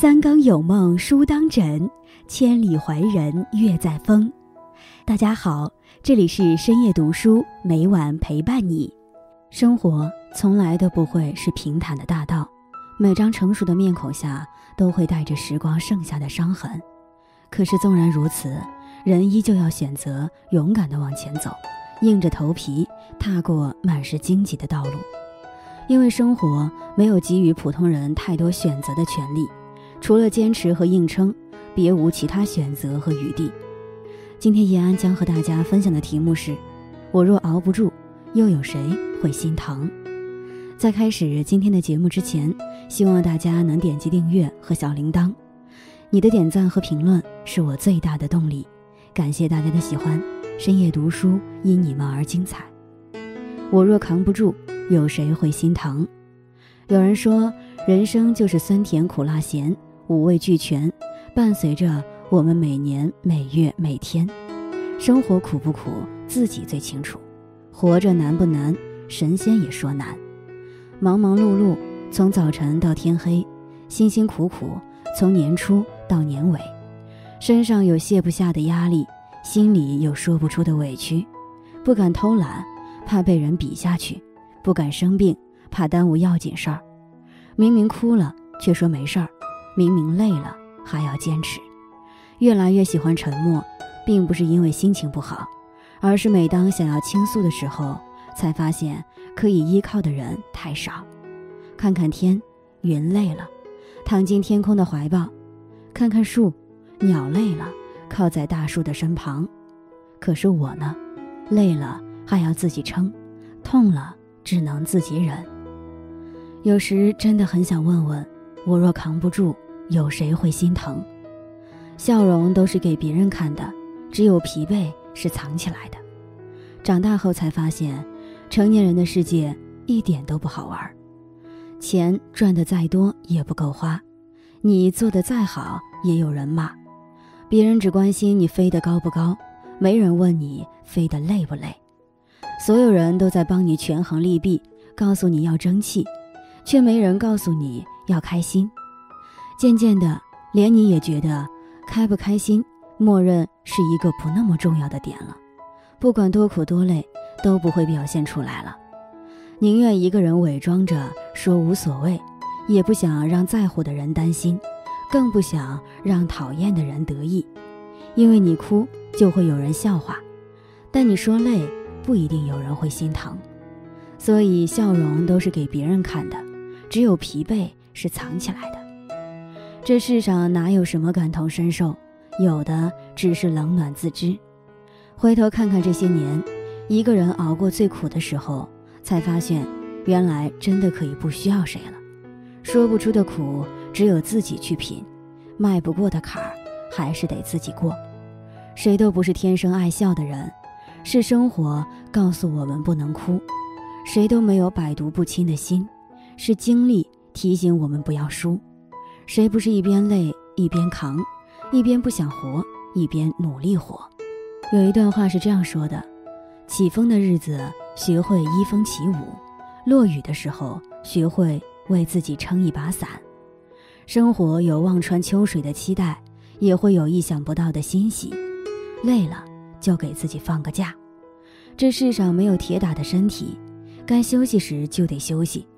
三更有梦书当枕，千里怀人月在风。大家好，这里是深夜读书，每晚陪伴你。生活从来都不会是平坦的大道，每张成熟的面孔下都会带着时光剩下的伤痕。可是纵然如此，人依旧要选择勇敢地往前走，硬着头皮踏过满是荆棘的道路。因为生活没有给予普通人太多选择的权利，除了坚持和硬撑，别无其他选择和余地。今天叶安将和大家分享的题目是：我若熬不住，又有谁会心疼？在开始今天的节目之前，希望大家能点击订阅和小铃铛，你的点赞和评论是我最大的动力。感谢大家的喜欢，深夜读书因你们而精彩。我若扛不住。有谁会心疼？有人说，人生就是酸甜苦辣咸，五味俱全，伴随着我们每年每月每天。生活苦不苦，自己最清楚；活着难不难，神仙也说难。忙忙碌碌，从早晨到天黑，辛辛苦苦，从年初到年尾，身上有卸不下的压力，心里有说不出的委屈，不敢偷懒，怕被人比下去。不敢生病，怕耽误要紧事儿；明明哭了，却说没事儿；明明累了，还要坚持。越来越喜欢沉默，并不是因为心情不好，而是每当想要倾诉的时候，才发现可以依靠的人太少。看看天，云累了，躺进天空的怀抱；看看树，鸟累了，靠在大树的身旁。可是我呢，累了还要自己撑，痛了。只能自己忍。有时真的很想问问，我若扛不住，有谁会心疼？笑容都是给别人看的，只有疲惫是藏起来的。长大后才发现，成年人的世界一点都不好玩。钱赚的再多也不够花，你做的再好也有人骂。别人只关心你飞得高不高，没人问你飞得累不累。所有人都在帮你权衡利弊，告诉你要争气，却没人告诉你要开心。渐渐的，连你也觉得开不开心，默认是一个不那么重要的点了。不管多苦多累，都不会表现出来了。宁愿一个人伪装着说无所谓，也不想让在乎的人担心，更不想让讨厌的人得意。因为你哭，就会有人笑话；但你说累。不一定有人会心疼，所以笑容都是给别人看的，只有疲惫是藏起来的。这世上哪有什么感同身受，有的只是冷暖自知。回头看看这些年，一个人熬过最苦的时候，才发现，原来真的可以不需要谁了。说不出的苦，只有自己去品；迈不过的坎儿，还是得自己过。谁都不是天生爱笑的人。是生活告诉我们不能哭，谁都没有百毒不侵的心；是经历提醒我们不要输，谁不是一边累一边扛，一边不想活一边努力活？有一段话是这样说的：起风的日子学会依风起舞，落雨的时候学会为自己撑一把伞。生活有望穿秋水的期待，也会有意想不到的欣喜。累了。就给自己放个假，这世上没有铁打的身体，该休息时就得休息。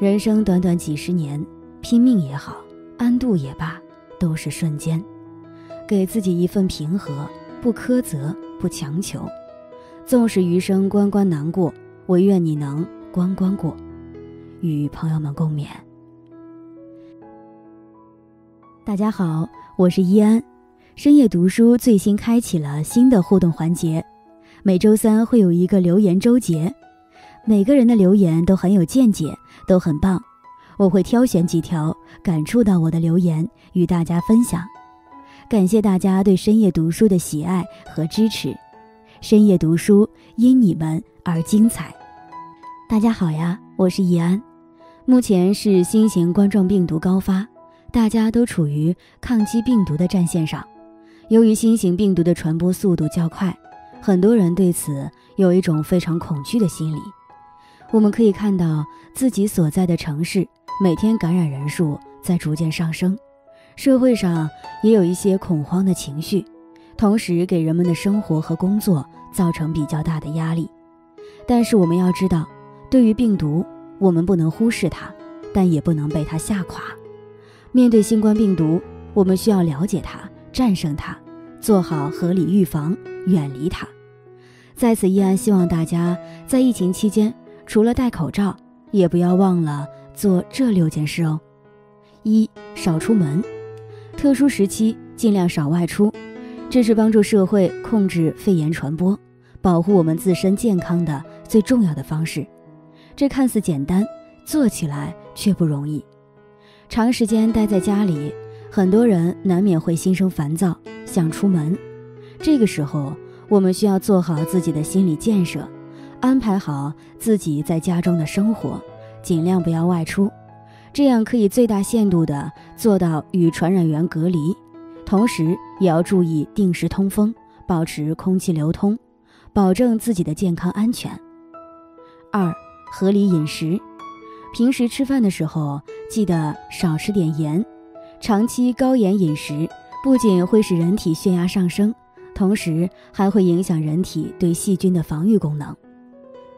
人生短短几十年，拼命也好，安度也罢，都是瞬间。给自己一份平和，不苛责，不强求。纵使余生关关难过，唯愿你能关关过。与朋友们共勉。大家好，我是依安。深夜读书最新开启了新的互动环节，每周三会有一个留言周结，每个人的留言都很有见解，都很棒。我会挑选几条感触到我的留言与大家分享。感谢大家对深夜读书的喜爱和支持，深夜读书因你们而精彩。大家好呀，我是易安。目前是新型冠状病毒高发，大家都处于抗击病毒的战线上。由于新型病毒的传播速度较快，很多人对此有一种非常恐惧的心理。我们可以看到自己所在的城市每天感染人数在逐渐上升，社会上也有一些恐慌的情绪，同时给人们的生活和工作造成比较大的压力。但是我们要知道，对于病毒，我们不能忽视它，但也不能被它吓垮。面对新冠病毒，我们需要了解它，战胜它，做好合理预防，远离它。在此，依然希望大家在疫情期间，除了戴口罩，也不要忘了做这六件事哦：一、少出门。特殊时期尽量少外出，这是帮助社会控制肺炎传播、保护我们自身健康的最重要的方式。这看似简单，做起来却不容易。长时间待在家里，很多人难免会心生烦躁，想出门。这个时候，我们需要做好自己的心理建设，安排好自己在家中的生活，尽量不要外出。这样可以最大限度地做到与传染源隔离，同时也要注意定时通风，保持空气流通，保证自己的健康安全。二、合理饮食，平时吃饭的时候记得少吃点盐。长期高盐饮食不仅会使人体血压上升，同时还会影响人体对细菌的防御功能。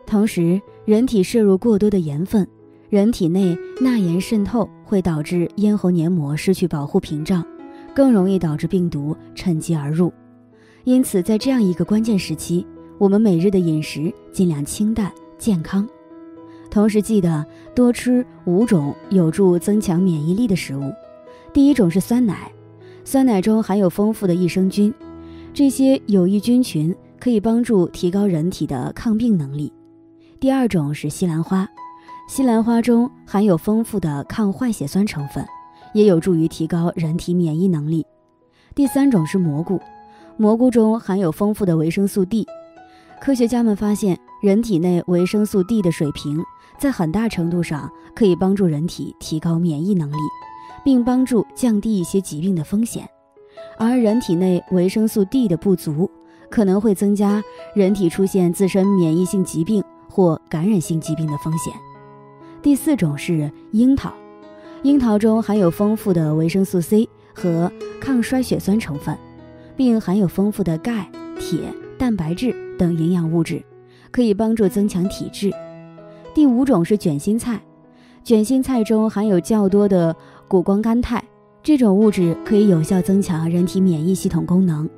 同时，人体摄入过多的盐分。人体内钠盐渗透会导致咽喉黏膜失去保护屏障，更容易导致病毒趁机而入。因此，在这样一个关键时期，我们每日的饮食尽量清淡健康，同时记得多吃五种有助增强免疫力的食物。第一种是酸奶，酸奶中含有丰富的益生菌，这些有益菌群可以帮助提高人体的抗病能力。第二种是西兰花。西兰花中含有丰富的抗坏血酸成分，也有助于提高人体免疫能力。第三种是蘑菇，蘑菇中含有丰富的维生素 D。科学家们发现，人体内维生素 D 的水平在很大程度上可以帮助人体提高免疫能力，并帮助降低一些疾病的风险。而人体内维生素 D 的不足，可能会增加人体出现自身免疫性疾病或感染性疾病的风险。第四种是樱桃，樱桃中含有丰富的维生素 C 和抗衰血酸成分，并含有丰富的钙、铁、蛋白质等营养物质，可以帮助增强体质。第五种是卷心菜，卷心菜中含有较多的谷胱甘肽，这种物质可以有效增强人体免疫系统功能。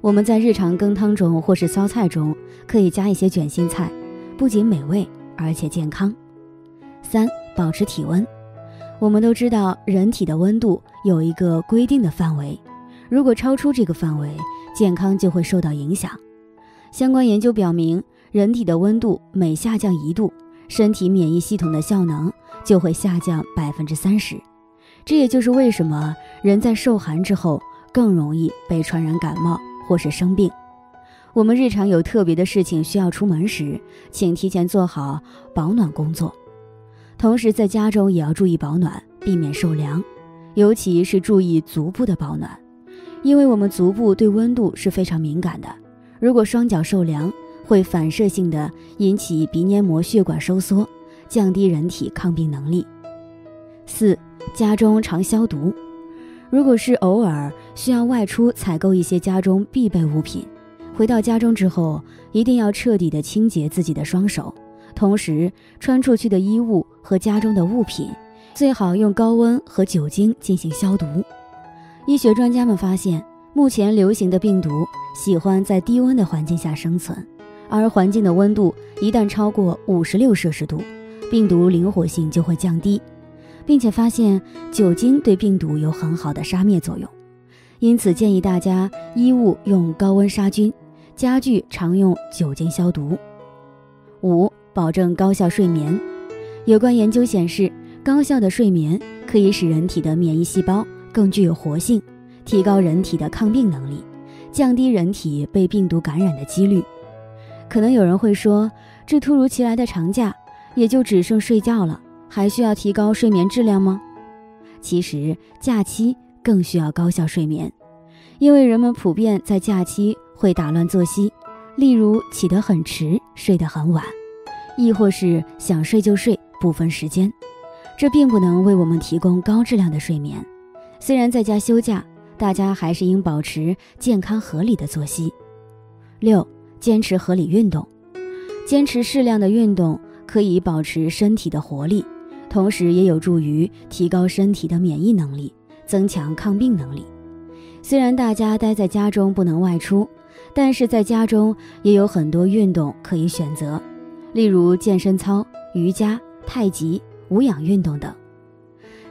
我们在日常羹汤中或是烧菜中可以加一些卷心菜，不仅美味，而且健康。三、保持体温。我们都知道，人体的温度有一个规定的范围，如果超出这个范围，健康就会受到影响。相关研究表明，人体的温度每下降一度，身体免疫系统的效能就会下降百分之三十。这也就是为什么人在受寒之后更容易被传染感冒或是生病。我们日常有特别的事情需要出门时，请提前做好保暖工作。同时，在家中也要注意保暖，避免受凉，尤其是注意足部的保暖，因为我们足部对温度是非常敏感的。如果双脚受凉，会反射性的引起鼻黏膜血管收缩，降低人体抗病能力。四、家中常消毒。如果是偶尔需要外出采购一些家中必备物品，回到家中之后，一定要彻底的清洁自己的双手。同时，穿出去的衣物和家中的物品，最好用高温和酒精进行消毒。医学专家们发现，目前流行的病毒喜欢在低温的环境下生存，而环境的温度一旦超过五十六摄氏度，病毒灵活性就会降低，并且发现酒精对病毒有很好的杀灭作用。因此，建议大家衣物用高温杀菌，家具常用酒精消毒。五。保证高效睡眠。有关研究显示，高效的睡眠可以使人体的免疫细胞更具有活性，提高人体的抗病能力，降低人体被病毒感染的几率。可能有人会说，这突如其来的长假也就只剩睡觉了，还需要提高睡眠质量吗？其实，假期更需要高效睡眠，因为人们普遍在假期会打乱作息，例如起得很迟，睡得很晚。亦或是想睡就睡，不分时间，这并不能为我们提供高质量的睡眠。虽然在家休假，大家还是应保持健康合理的作息。六，坚持合理运动，坚持适量的运动可以保持身体的活力，同时也有助于提高身体的免疫能力，增强抗病能力。虽然大家待在家中不能外出，但是在家中也有很多运动可以选择，例如健身操、瑜伽、太极、无氧运动等。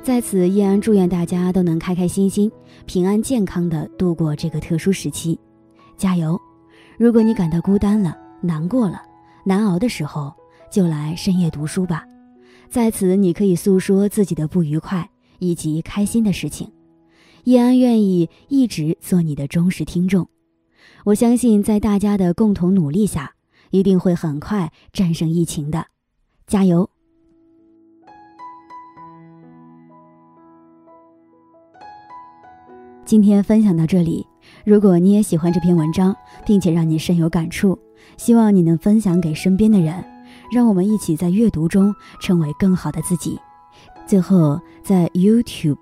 在此，叶安祝愿大家都能开开心心、平安健康的度过这个特殊时期，加油！如果你感到孤单了、难过了、难熬的时候，就来深夜读书吧，在此你可以诉说自己的不愉快以及开心的事情。叶安愿意一直做你的忠实听众，我相信在大家的共同努力下，一定会很快战胜疫情的，加油！今天分享到这里，如果你也喜欢这篇文章，并且让你深有感触，希望你能分享给身边的人，让我们一起在阅读中成为更好的自己。最后，在 YouTube。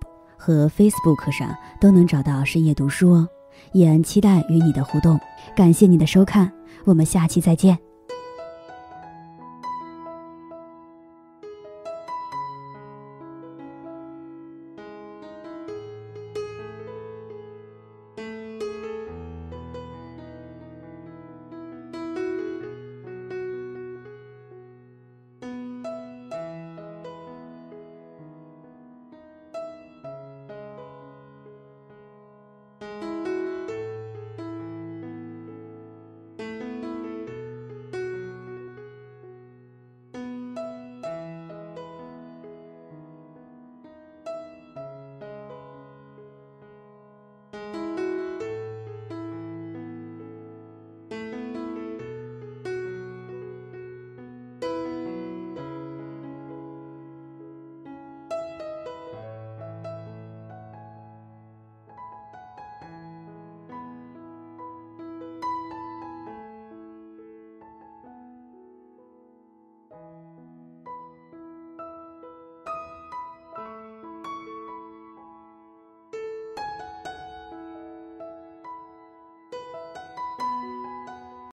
和 Facebook 上都能找到深夜读书哦，也期待与你的互动。感谢你的收看，我们下期再见。